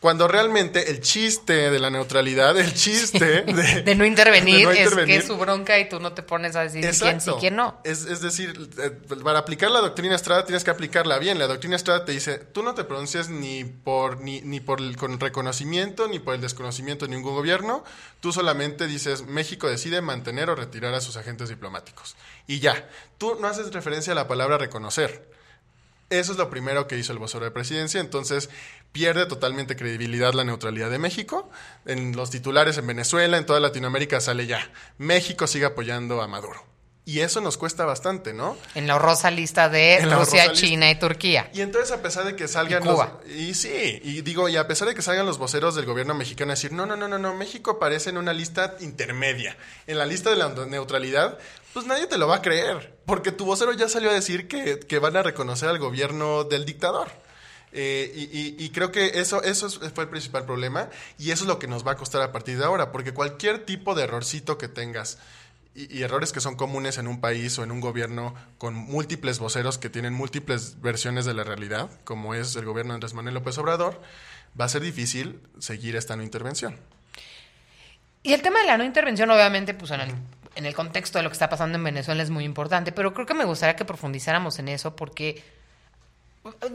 Cuando realmente el chiste de la neutralidad, el chiste sí, de, de, no intervenir, de, no intervenir es que es su bronca y tú no te pones a decir Exacto. quién sí, quién no. Es, es, decir, eh, para aplicar la doctrina Estrada tienes que aplicarla bien. La doctrina Estrada te dice, tú no te pronuncias ni por ni, ni por el con reconocimiento ni por el desconocimiento de ningún gobierno. Tú solamente dices, México decide mantener o retirar a sus agentes diplomáticos. Y ya, tú no haces referencia a la palabra reconocer. Eso es lo primero que hizo el vocero de presidencia. Entonces, pierde totalmente credibilidad la neutralidad de México. En los titulares en Venezuela, en toda Latinoamérica sale ya. México sigue apoyando a Maduro. Y eso nos cuesta bastante, ¿no? En la horrorosa lista de Rusia, China y Turquía. Y entonces, a pesar de que salgan. Y, Cuba. Los, y sí, y digo, y a pesar de que salgan los voceros del gobierno mexicano a decir, no, no, no, no, no, México aparece en una lista intermedia. En la lista de la neutralidad, pues nadie te lo va a creer. Porque tu vocero ya salió a decir que, que van a reconocer al gobierno del dictador. Eh, y, creo que eso, eso fue el principal problema y eso es lo que nos va a costar a partir de ahora, porque cualquier tipo de errorcito que tengas y, y, errores que son comunes en un país o en un gobierno con múltiples voceros que tienen múltiples versiones de la realidad, como es el gobierno de Andrés Manuel López Obrador, va a ser difícil seguir esta no intervención. Y el tema de la no intervención, obviamente, pues en el, en el contexto de lo que está pasando en Venezuela es muy importante, pero creo que me gustaría que profundizáramos en eso porque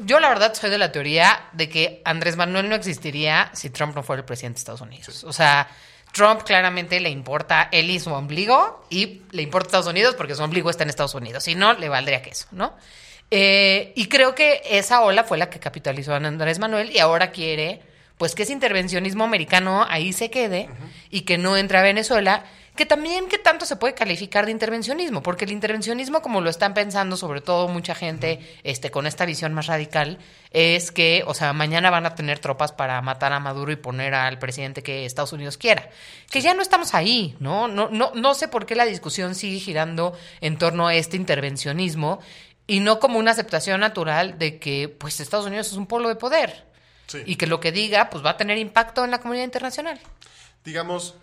yo la verdad soy de la teoría de que Andrés Manuel no existiría si Trump no fuera el presidente de Estados Unidos. Sí. O sea, Trump claramente le importa él y su ombligo y le importa Estados Unidos porque su ombligo está en Estados Unidos. Si no, le valdría queso, ¿no? Eh, y creo que esa ola fue la que capitalizó a Andrés Manuel y ahora quiere, pues, que ese intervencionismo americano ahí se quede uh -huh. y que no entre a Venezuela que también qué tanto se puede calificar de intervencionismo, porque el intervencionismo, como lo están pensando sobre todo mucha gente este, con esta visión más radical, es que, o sea, mañana van a tener tropas para matar a Maduro y poner al presidente que Estados Unidos quiera. Que ya no estamos ahí, ¿no? No, no, no sé por qué la discusión sigue girando en torno a este intervencionismo y no como una aceptación natural de que, pues, Estados Unidos es un polo de poder. Sí. Y que lo que diga, pues, va a tener impacto en la comunidad internacional. Digamos,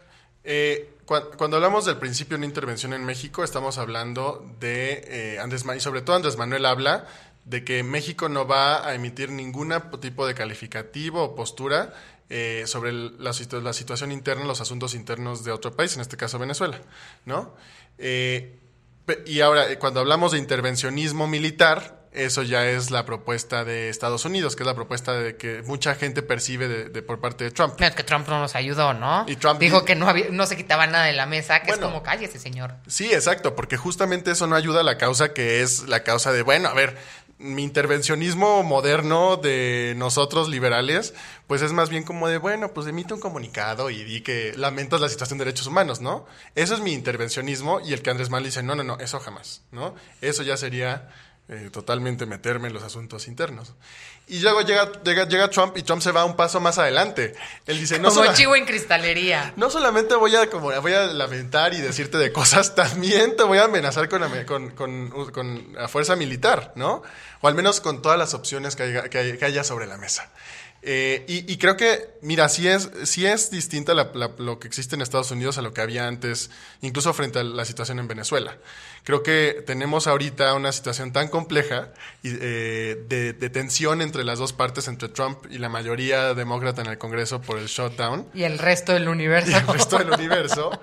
eh, cuando hablamos del principio de una intervención en México, estamos hablando de eh, Andrés y sobre todo Andrés Manuel habla de que México no va a emitir ningún tipo de calificativo o postura eh, sobre la, la, situación interna, los asuntos internos de otro país, en este caso Venezuela, ¿no? Eh, y ahora, cuando hablamos de intervencionismo militar, eso ya es la propuesta de Estados Unidos, que es la propuesta de que mucha gente percibe de, de por parte de Trump. Es que Trump no nos ayudó, ¿no? Y Trump dijo que no, había, no se quitaba nada de la mesa, que bueno, es como cállese, señor. Sí, exacto, porque justamente eso no ayuda a la causa que es la causa de, bueno, a ver, mi intervencionismo moderno de nosotros liberales, pues es más bien como de, bueno, pues emite un comunicado y di que lamentas la situación de derechos humanos, ¿no? Eso es mi intervencionismo y el que Andrés Manuel dice, no, no, no, eso jamás, ¿no? Eso ya sería eh, totalmente meterme en los asuntos internos. Y luego llega, llega, llega Trump y Trump se va un paso más adelante. Él dice, no Como chivo en cristalería. no solamente voy a, como, voy a lamentar y decirte de cosas, también te voy a amenazar con, con, con, con la fuerza militar, ¿no? O al menos con todas las opciones que haya, que haya- que haya sobre la mesa. Eh, y, y creo que, mira, sí es, sí es distinta la- la- lo que existe en Estados Unidos a lo que había antes, incluso frente a la situación en Venezuela. Creo que tenemos ahorita una situación tan compleja y, eh, de, de tensión entre las dos partes, entre Trump y la mayoría demócrata en el Congreso por el shutdown, Y el resto del universo. y el resto del universo,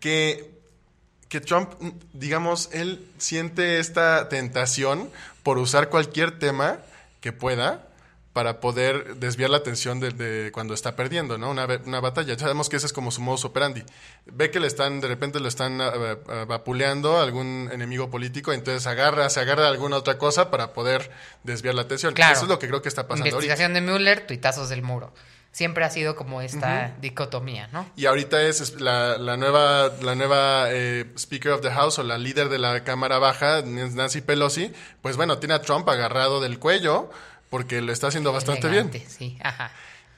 que, que Trump, digamos, él siente esta tentación por usar cualquier tema que pueda para poder desviar la atención de, de cuando está perdiendo, ¿no? Una, batalla. Ya sabemos que ese es como su modus operandi. Ve que le están, de repente lo están ah, ah, vapuleando a algún enemigo político, entonces agarra, se agarra a alguna otra cosa para poder desviar la atención. Claro. Eso es lo que creo que está pasando ahorita. Investigación de Mueller, tuitazos del muro. Siempre ha sido como esta dicotomía, ¿no? Y ahorita es es la, la nueva, la nueva eh, Speaker of the House o la líder de la Cámara Baja, Nancy Pelosi, pues bueno, tiene a Trump agarrado del cuello porque lo está haciendo bastante Elegante, bien. Sí, ajá.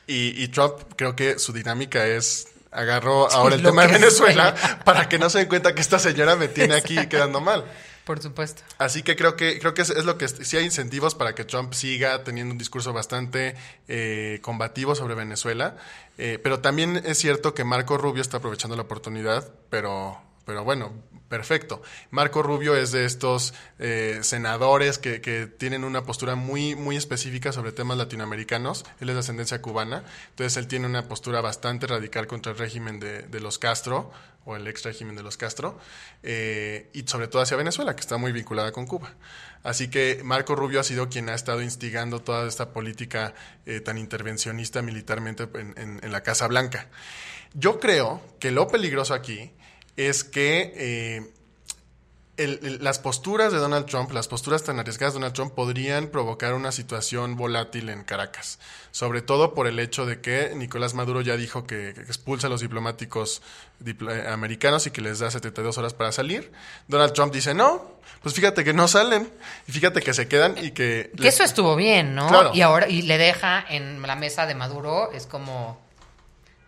Y, y Trump creo que su dinámica es agarró Sí, ahora el tema de Venezuela para que no se den cuenta que esta señora me tiene aquí quedando mal. Por supuesto. Así que creo que creo que es, es lo que sí hay incentivos para que Trump siga teniendo un discurso bastante eh, combativo sobre Venezuela, Eh, pero también es cierto que Marco Rubio está aprovechando la oportunidad, pero pero bueno, perfecto. Marco Rubio es de estos eh, senadores que, que tienen una postura muy, muy específica sobre temas latinoamericanos. Él es de ascendencia cubana, entonces él tiene una postura bastante radical contra el régimen de, de los Castro, o el ex régimen de los Castro, eh, y sobre todo hacia Venezuela, que está muy vinculada con Cuba. Así que Marco Rubio ha sido quien ha estado instigando toda esta política eh, tan intervencionista militarmente en, en- en la Casa Blanca. Yo creo que lo peligroso aquí es que eh, el- el- las posturas de Donald Trump, las posturas tan arriesgadas de Donald Trump podrían provocar una situación volátil en Caracas, sobre todo por el hecho de que Nicolás Maduro ya dijo que, que expulsa a los diplomáticos dipl- eh, americanos y que les da 72 horas para salir. Donald Trump dice, no, pues fíjate que no salen y fíjate que se quedan y que... Que eso estuvo bien, ¿no? Claro. Y ahora, y le deja en la mesa de Maduro, es como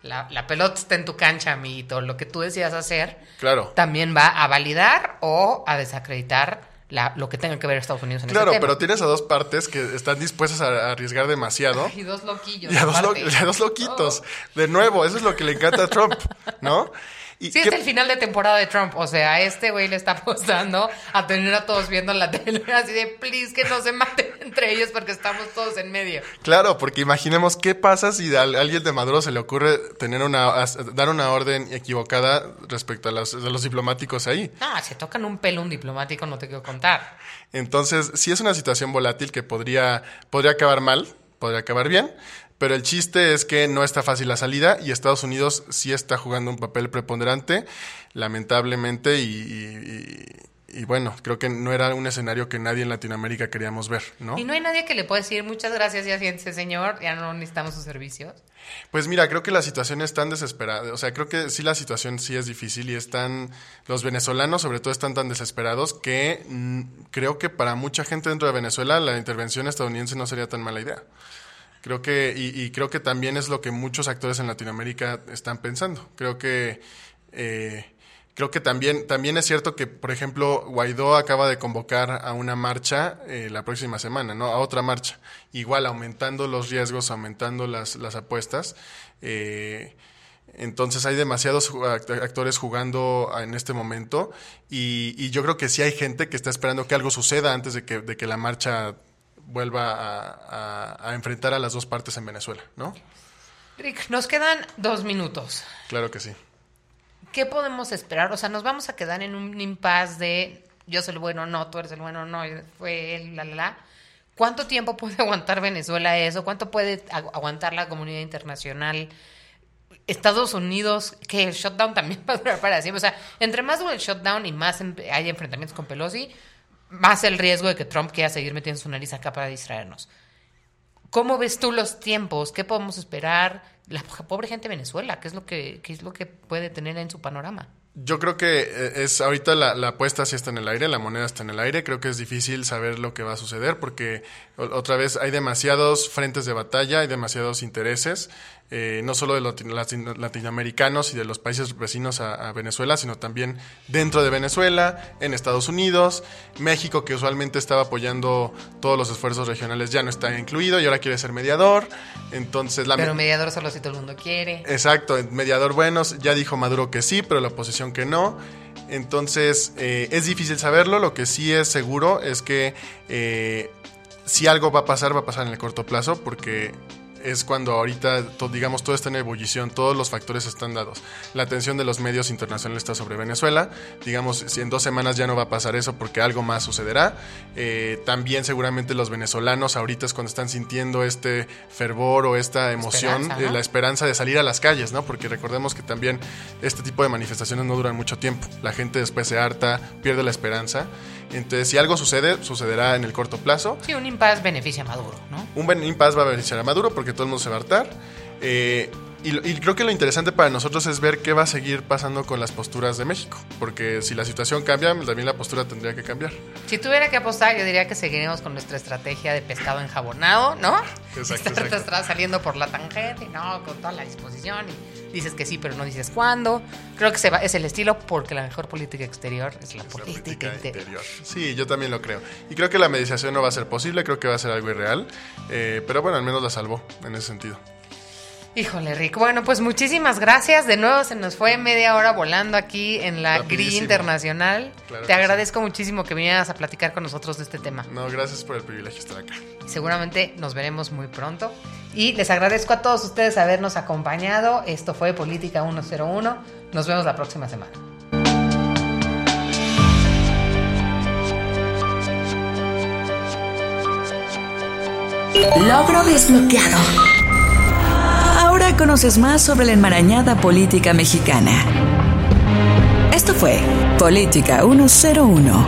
la, la pelota está en tu cancha, amiguito. Lo que tú decías hacer Claro. también va a validar o a desacreditar la- lo que tenga que ver Estados Unidos en Claro, ese tema. pero tienes a dos partes que están dispuestas a arriesgar demasiado. Y dos loquillos. Y a dos, lo- aparte. y a dos loquitos. De nuevo, eso es lo que le encanta a Trump, ¿no? Y Sí, es el final de temporada de Trump. O sea, este güey le está apostando a tener a todos viendo la tele así de, please, que no se maten entre ellos porque estamos todos en medio. Claro, porque imaginemos qué pasa si a alguien de Maduro se le ocurre tener una dar una orden equivocada respecto a los, a los diplomáticos ahí. No, si tocan un pelo un diplomático, no te quiero contar. Entonces, sí es una situación volátil que podría, podría acabar mal, podría acabar bien, pero el chiste es que no está fácil la salida y Estados Unidos sí está jugando un papel preponderante, lamentablemente, y, y- y- y bueno, creo que no era un escenario que nadie en Latinoamérica queríamos ver, ¿no? Y no hay nadie que le pueda decir muchas gracias, ya siéntese, señor, ya no necesitamos sus servicios. Pues mira, creo que la situación es tan desesperada, o sea, creo que sí la situación sí es difícil y están, los venezolanos sobre todo están tan desesperados que mm, creo que para mucha gente dentro de Venezuela la intervención estadounidense no sería tan mala idea. Creo que, y, y creo que también es lo que muchos actores en Latinoamérica están pensando. Creo que, eh, creo que también, también es cierto que, por ejemplo, Guaidó acaba de convocar a una marcha eh, la próxima semana, ¿no? A otra marcha. Igual aumentando los riesgos, aumentando las, las apuestas. Eh, entonces hay demasiados actores jugando en este momento y, y yo creo que sí hay gente que está esperando que algo suceda antes de que, de que la marcha vuelva a, a- a enfrentar a las dos partes en Venezuela, ¿no? Rick, nos quedan dos minutos. Claro que sí. ¿Qué podemos esperar? O sea, nos vamos a quedar en un impasse de yo soy el bueno, no, tú eres el bueno, no, fue él, la, la, la. ¿Cuánto tiempo puede aguantar Venezuela eso? ¿Cuánto puede agu- aguantar la comunidad internacional? Estados Unidos, que el shutdown también va a durar para siempre. O sea, entre más dure el shutdown y más em- haya enfrentamientos con Pelosi, más el riesgo de que Trump quiera seguir metiendo su nariz acá para distraernos. ¿Cómo ves tú los tiempos? ¿Qué podemos esperar? La pobre gente de Venezuela, ¿qué es lo que, qué es lo que puede tener en su panorama? Yo creo que eh, es ahorita la, la, apuesta sí está en el aire, la moneda está en el aire. Creo que es difícil saber lo que va a suceder porque otra vez hay demasiados frentes de batalla, hay demasiados intereses eh, no solo de los latinoamericanos y de los países vecinos a, Venezuela, sino también dentro de Venezuela, en Estados Unidos, México, que usualmente estaba apoyando todos los esfuerzos regionales, ya no está incluido y ahora quiere ser mediador. Entonces, la pero mediador solo si todo el mundo quiere. Exacto, mediador bueno, ya dijo Maduro que sí, pero la oposición que no. Entonces, eh, es difícil saberlo, lo que sí es seguro es que eh, si algo va a pasar, va a pasar en el corto plazo, porque es cuando ahorita, digamos, todo está en ebullición, todos los factores están dados. La atención de los medios internacionales está sobre Venezuela. Digamos, si en dos semanas ya no va a pasar eso porque algo más sucederá. Eh, también seguramente los venezolanos ahorita es cuando están sintiendo este fervor o esta emoción, de la esperanza de salir a las calles, ¿no? Porque recordemos que también este tipo de manifestaciones no duran mucho tiempo. La gente después se harta, pierde la esperanza. Entonces, si algo sucede, sucederá en el corto plazo. Sí, un impasse beneficia a Maduro, ¿no? Un impasse va a beneficiar a Maduro porque todo el mundo se va a hartar. Eh, y, creo que lo interesante para nosotros es ver qué va a seguir pasando con las posturas de México, porque si la situación cambia, también la postura tendría que cambiar. Si tuviera que apostar, yo diría que seguiremos con nuestra estrategia de pescado enjabonado, ¿no? Exacto, exacto. saliendo por la tangente, ¿no? Con toda la disposición y dices que sí, pero no dices cuándo. Creo que se va, es el estilo porque la mejor política exterior es la, política, interior. Sí, yo también lo creo. Y creo que la mediación no va a ser posible, creo que va a ser algo irreal, eh, pero bueno, al menos la salvó en ese sentido. Híjole, Rick. Bueno, pues muchísimas gracias. De nuevo se nos fue media hora volando aquí en la GRI Internacional. Te agradezco muchísimo que vinieras a platicar con nosotros de este tema. No, gracias por el privilegio de estar acá. Seguramente nos veremos muy pronto. Y les agradezco a todos ustedes habernos acompañado. Esto fue Política 101. Nos vemos la próxima semana. Logro desbloqueado conoces más sobre la enmarañada política mexicana. Esto fue Política 101.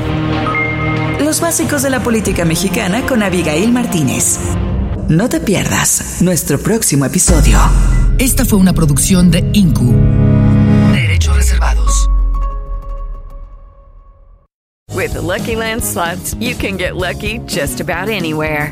Los básicos de la política mexicana con Abigail Martínez. No te pierdas nuestro próximo episodio. Esta fue una producción de INCU. Derechos reservados. With Lucky Land slots, you can get lucky just about anywhere.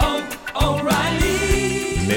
O'Reilly.